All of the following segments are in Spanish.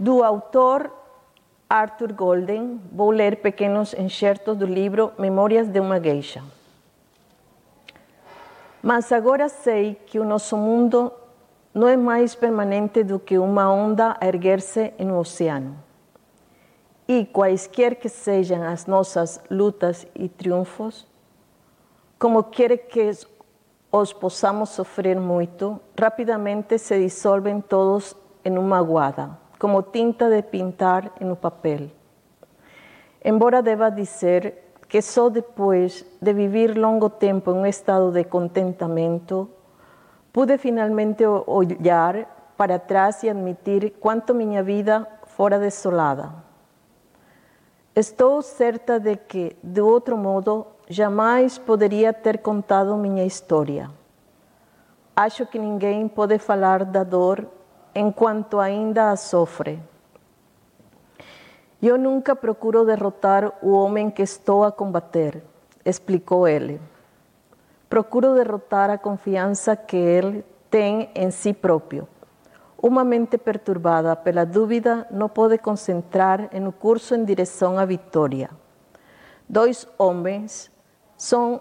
Do autor Arthur Golden, vou ler pequenos enxertos do livro Memórias de uma Geisha. Mas agora sei que o nosso mundo não é mais permanente do que uma onda a erguer-se no oceano. E quaisquer que sejam as nossas lutas e triunfos, como quer que os possamos sofrer muito, rapidamente se dissolvem todos em uma aguada, como tinta de pintar no papel. Embora deva dizer que só depois de viver longo tempo em um estado de contentamento, pude finalmente olhar para trás e admitir quanto minha vida fora desolada. Estou certa de que, de outro modo, jamais poderia ter contado minha história. Acho que ninguém pode falar da dor enquanto ainda a sofre. Eu nunca procuro derrotar o homem que estou a combater, explicou ele. Procuro derrotar a confiança que ele tem em si próprio. Uma mente perturbada pela dúvida não pode concentrar no curso em direção à vitória. Dois homens são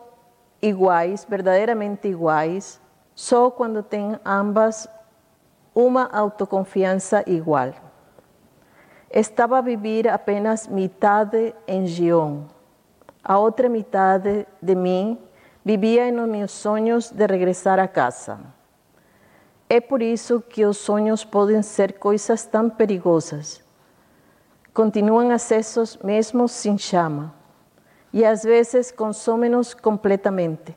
iguais, verdadeiramente iguais, só quando têm ambas uma autoconfiança igual. Estava a viver apenas metade em Gion. A outra metade de mim vivia nos meus sonhos de regressar a casa. É por isso que os sonhos podem ser coisas tão perigosas. Continuam acesos mesmo sem chama e às vezes consomem-nos completamente.